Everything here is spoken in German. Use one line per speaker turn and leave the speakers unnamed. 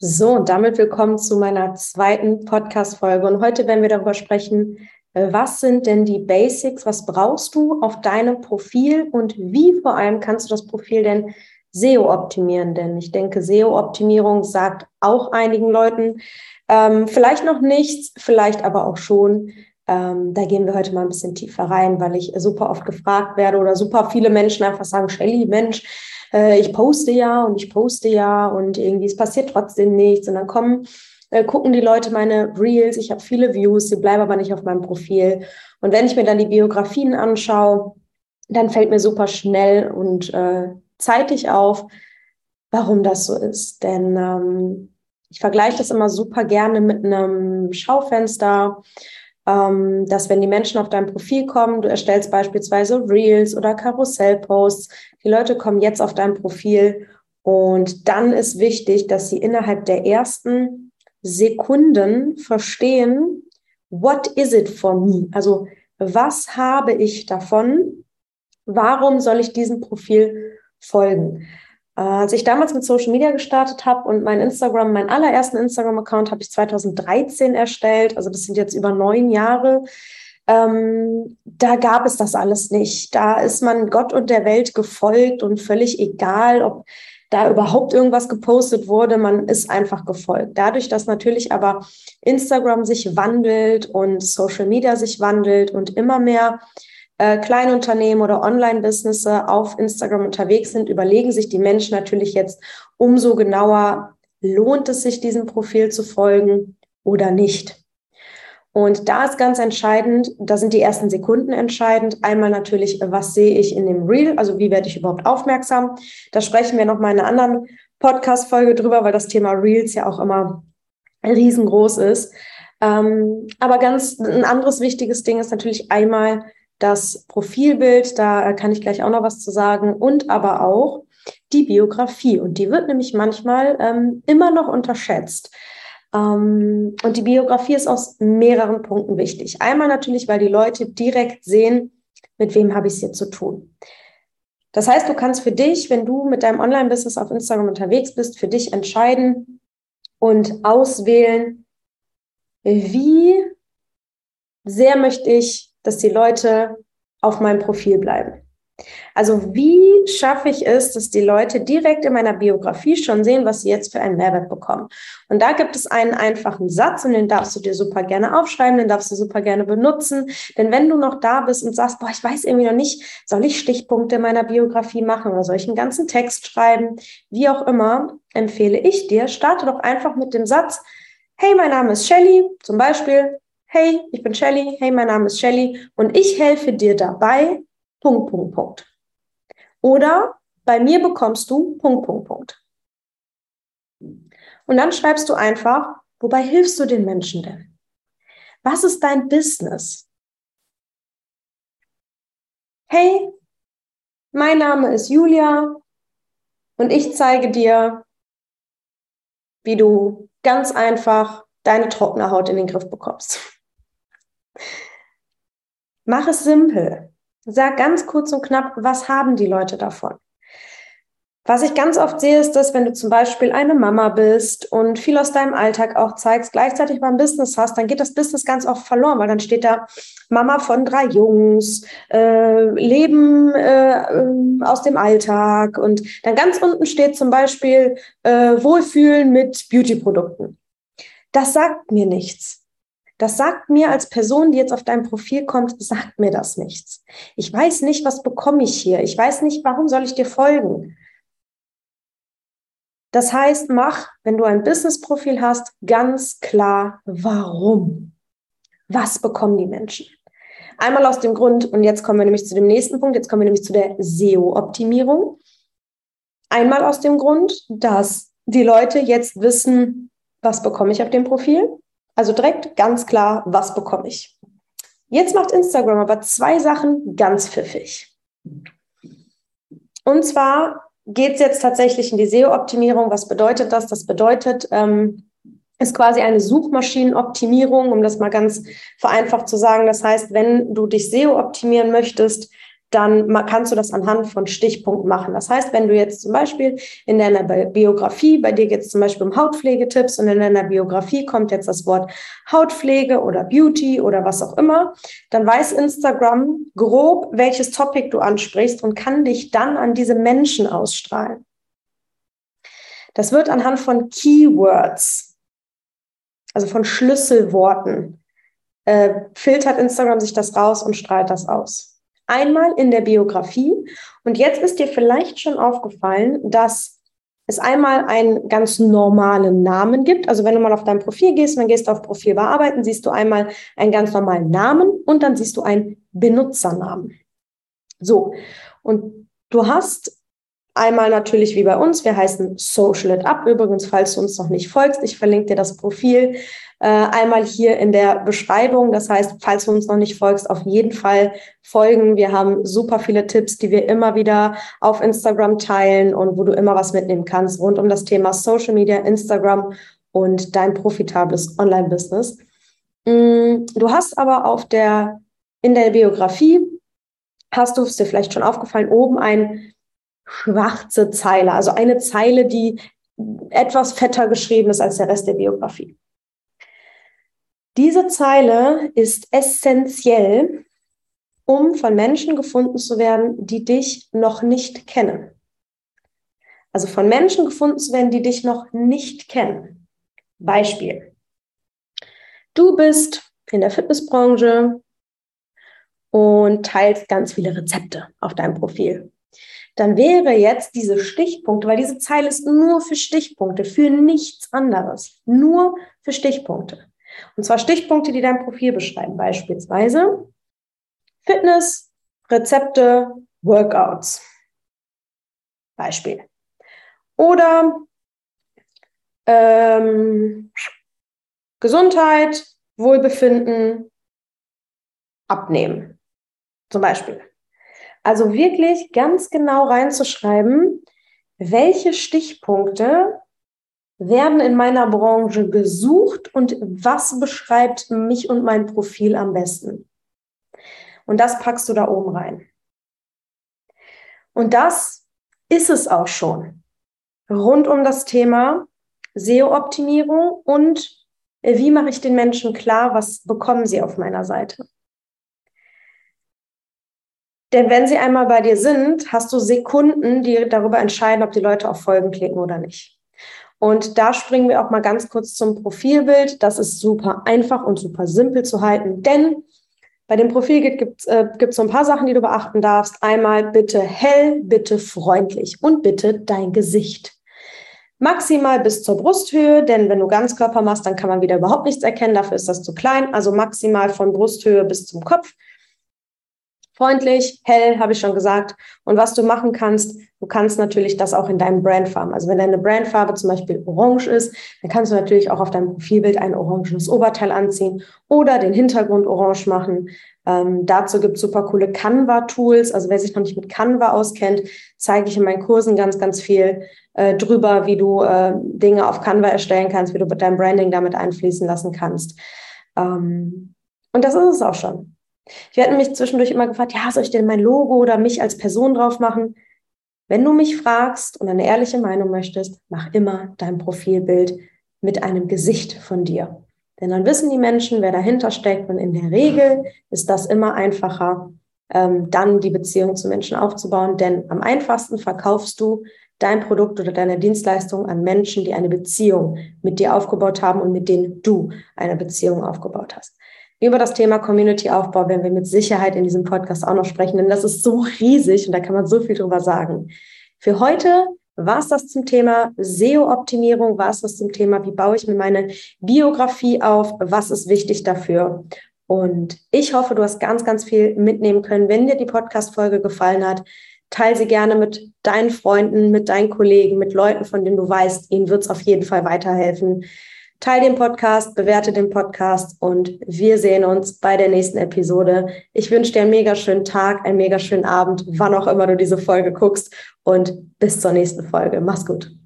So, und damit willkommen zu meiner zweiten Podcast-Folge. Und heute werden wir darüber sprechen, äh, was sind denn die Basics? Was brauchst du auf deinem Profil und wie vor allem kannst du das Profil denn SEO optimieren? Denn ich denke, SEO-Optimierung sagt auch einigen Leuten ähm, vielleicht noch nichts, vielleicht aber auch schon. Ähm, da gehen wir heute mal ein bisschen tiefer rein, weil ich super oft gefragt werde oder super viele Menschen einfach sagen, Shelly, Mensch, äh, ich poste ja und ich poste ja und irgendwie es passiert trotzdem nichts und dann kommen äh, gucken die Leute meine Reels, ich habe viele Views, sie bleiben aber nicht auf meinem Profil. Und wenn ich mir dann die Biografien anschaue, dann fällt mir super schnell und äh, zeitig auf, warum das so ist. Denn ähm, ich vergleiche das immer super gerne mit einem Schaufenster, ähm, dass wenn die Menschen auf dein Profil kommen, du erstellst beispielsweise Reels oder Karussellposts, die Leute kommen jetzt auf dein Profil und dann ist wichtig, dass sie innerhalb der ersten Sekunden verstehen, what is it for me? Also was habe ich davon? Warum soll ich diesem Profil folgen? Äh, als ich damals mit Social Media gestartet habe und mein Instagram, meinen allerersten Instagram-Account habe ich 2013 erstellt, also das sind jetzt über neun Jahre, ähm, da gab es das alles nicht. Da ist man Gott und der Welt gefolgt und völlig egal, ob da überhaupt irgendwas gepostet wurde, man ist einfach gefolgt. Dadurch, dass natürlich aber Instagram sich wandelt und Social Media sich wandelt und immer mehr äh, Kleinunternehmen oder Online-Businesse auf Instagram unterwegs sind, überlegen sich die Menschen natürlich jetzt umso genauer, lohnt es sich, diesem Profil zu folgen oder nicht. Und da ist ganz entscheidend, da sind die ersten Sekunden entscheidend. Einmal natürlich, was sehe ich in dem Reel, also wie werde ich überhaupt aufmerksam. Da sprechen wir nochmal in einer anderen Podcast-Folge drüber, weil das Thema Reels ja auch immer riesengroß ist. Ähm, aber ganz ein anderes wichtiges Ding ist natürlich einmal das Profilbild, da kann ich gleich auch noch was zu sagen, und aber auch die Biografie. Und die wird nämlich manchmal ähm, immer noch unterschätzt. Ähm, und die Biografie ist aus mehreren Punkten wichtig. Einmal natürlich, weil die Leute direkt sehen, mit wem habe ich es hier zu tun. Das heißt, du kannst für dich, wenn du mit deinem Online-Business auf Instagram unterwegs bist, für dich entscheiden und auswählen, wie sehr möchte ich, dass die Leute auf meinem Profil bleiben. Also wie schaffe ich es, dass die Leute direkt in meiner Biografie schon sehen, was sie jetzt für einen Mehrwert bekommen? Und da gibt es einen einfachen Satz und den darfst du dir super gerne aufschreiben, den darfst du super gerne benutzen. Denn wenn du noch da bist und sagst, boah, ich weiß irgendwie noch nicht, soll ich Stichpunkte in meiner Biografie machen oder soll ich einen ganzen Text schreiben, wie auch immer, empfehle ich dir, starte doch einfach mit dem Satz, hey, mein Name ist Shelly, zum Beispiel, hey, ich bin Shelly, hey, mein Name ist Shelly und ich helfe dir dabei, Punkt, Punkt, Punkt. Oder bei mir bekommst du Punkt, Punkt, Punkt. Und dann schreibst du einfach, wobei hilfst du den Menschen denn? Was ist dein Business? Hey, mein Name ist Julia und ich zeige dir, wie du ganz einfach deine trockene Haut in den Griff bekommst. Mach es simpel. Sag ganz kurz und knapp, was haben die Leute davon? Was ich ganz oft sehe, ist, dass wenn du zum Beispiel eine Mama bist und viel aus deinem Alltag auch zeigst, gleichzeitig beim Business hast, dann geht das Business ganz oft verloren, weil dann steht da Mama von drei Jungs, äh, Leben äh, aus dem Alltag und dann ganz unten steht zum Beispiel äh, Wohlfühlen mit Beauty-Produkten. Das sagt mir nichts. Das sagt mir als Person, die jetzt auf dein Profil kommt, sagt mir das nichts. Ich weiß nicht, was bekomme ich hier. Ich weiß nicht, warum soll ich dir folgen. Das heißt, mach, wenn du ein Business-Profil hast, ganz klar, warum. Was bekommen die Menschen? Einmal aus dem Grund, und jetzt kommen wir nämlich zu dem nächsten Punkt, jetzt kommen wir nämlich zu der SEO-Optimierung. Einmal aus dem Grund, dass die Leute jetzt wissen, was bekomme ich auf dem Profil. Also direkt ganz klar, was bekomme ich. Jetzt macht Instagram aber zwei Sachen ganz pfiffig. Und zwar geht es jetzt tatsächlich in die SEO-Optimierung. Was bedeutet das? Das bedeutet, ähm, ist quasi eine Suchmaschinenoptimierung, um das mal ganz vereinfacht zu sagen. Das heißt, wenn du dich SEO optimieren möchtest, dann kannst du das anhand von Stichpunkten machen. Das heißt, wenn du jetzt zum Beispiel in deiner Biografie, bei dir geht es zum Beispiel um Hautpflegetipps und in deiner Biografie kommt jetzt das Wort Hautpflege oder Beauty oder was auch immer, dann weiß Instagram grob, welches Topic du ansprichst und kann dich dann an diese Menschen ausstrahlen. Das wird anhand von Keywords, also von Schlüsselworten, äh, filtert Instagram sich das raus und strahlt das aus einmal in der Biografie. Und jetzt ist dir vielleicht schon aufgefallen, dass es einmal einen ganz normalen Namen gibt. Also wenn du mal auf dein Profil gehst, dann gehst du auf Profil bearbeiten, siehst du einmal einen ganz normalen Namen und dann siehst du einen Benutzernamen. So. Und du hast Einmal natürlich wie bei uns, wir heißen Social It Up. Übrigens, falls du uns noch nicht folgst, ich verlinke dir das Profil äh, einmal hier in der Beschreibung. Das heißt, falls du uns noch nicht folgst, auf jeden Fall folgen. Wir haben super viele Tipps, die wir immer wieder auf Instagram teilen und wo du immer was mitnehmen kannst rund um das Thema Social Media, Instagram und dein profitables Online-Business. Mm, du hast aber auf der, in der Biografie, hast du es dir vielleicht schon aufgefallen, oben ein schwarze Zeile, also eine Zeile, die etwas fetter geschrieben ist als der Rest der Biografie. Diese Zeile ist essentiell, um von Menschen gefunden zu werden, die dich noch nicht kennen. Also von Menschen gefunden zu werden, die dich noch nicht kennen. Beispiel. Du bist in der Fitnessbranche und teilst ganz viele Rezepte auf deinem Profil dann wäre jetzt diese Stichpunkte, weil diese Zeile ist nur für Stichpunkte, für nichts anderes, nur für Stichpunkte. Und zwar Stichpunkte, die dein Profil beschreiben, beispielsweise Fitness, Rezepte, Workouts. Beispiel. Oder ähm, Gesundheit, Wohlbefinden, Abnehmen. Zum Beispiel. Also wirklich ganz genau reinzuschreiben, welche Stichpunkte werden in meiner Branche gesucht und was beschreibt mich und mein Profil am besten. Und das packst du da oben rein. Und das ist es auch schon rund um das Thema SEO-Optimierung und wie mache ich den Menschen klar, was bekommen sie auf meiner Seite. Denn wenn sie einmal bei dir sind, hast du Sekunden, die darüber entscheiden, ob die Leute auf Folgen klicken oder nicht. Und da springen wir auch mal ganz kurz zum Profilbild. Das ist super einfach und super simpel zu halten, denn bei dem Profil gibt es äh, so ein paar Sachen, die du beachten darfst. Einmal bitte hell, bitte freundlich und bitte dein Gesicht. Maximal bis zur Brusthöhe, denn wenn du Ganzkörper machst, dann kann man wieder überhaupt nichts erkennen. Dafür ist das zu klein. Also maximal von Brusthöhe bis zum Kopf freundlich, hell, habe ich schon gesagt. Und was du machen kannst, du kannst natürlich das auch in deinem Brandfarben. Also wenn deine Brandfarbe zum Beispiel orange ist, dann kannst du natürlich auch auf deinem Profilbild ein orangenes Oberteil anziehen oder den Hintergrund orange machen. Ähm, dazu gibt es super coole Canva-Tools. Also wer sich noch nicht mit Canva auskennt, zeige ich in meinen Kursen ganz, ganz viel äh, drüber, wie du äh, Dinge auf Canva erstellen kannst, wie du dein Branding damit einfließen lassen kannst. Ähm, und das ist es auch schon. Ich werde mich zwischendurch immer gefragt, ja, soll ich denn mein Logo oder mich als Person drauf machen? Wenn du mich fragst und eine ehrliche Meinung möchtest, mach immer dein Profilbild mit einem Gesicht von dir. Denn dann wissen die Menschen, wer dahinter steckt. Und in der Regel ist das immer einfacher, ähm, dann die Beziehung zu Menschen aufzubauen. Denn am einfachsten verkaufst du dein Produkt oder deine Dienstleistung an Menschen, die eine Beziehung mit dir aufgebaut haben und mit denen du eine Beziehung aufgebaut hast. Über das Thema Community-Aufbau werden wir mit Sicherheit in diesem Podcast auch noch sprechen, denn das ist so riesig und da kann man so viel drüber sagen. Für heute war es das zum Thema SEO-Optimierung, war es das zum Thema, wie baue ich mir meine Biografie auf, was ist wichtig dafür. Und ich hoffe, du hast ganz, ganz viel mitnehmen können. Wenn dir die Podcast-Folge gefallen hat, teile sie gerne mit deinen Freunden, mit deinen Kollegen, mit Leuten, von denen du weißt, ihnen wird es auf jeden Fall weiterhelfen. Teil den Podcast, bewerte den Podcast und wir sehen uns bei der nächsten Episode. Ich wünsche dir einen mega schönen Tag, einen mega schönen Abend, wann auch immer du diese Folge guckst und bis zur nächsten Folge. Mach's gut.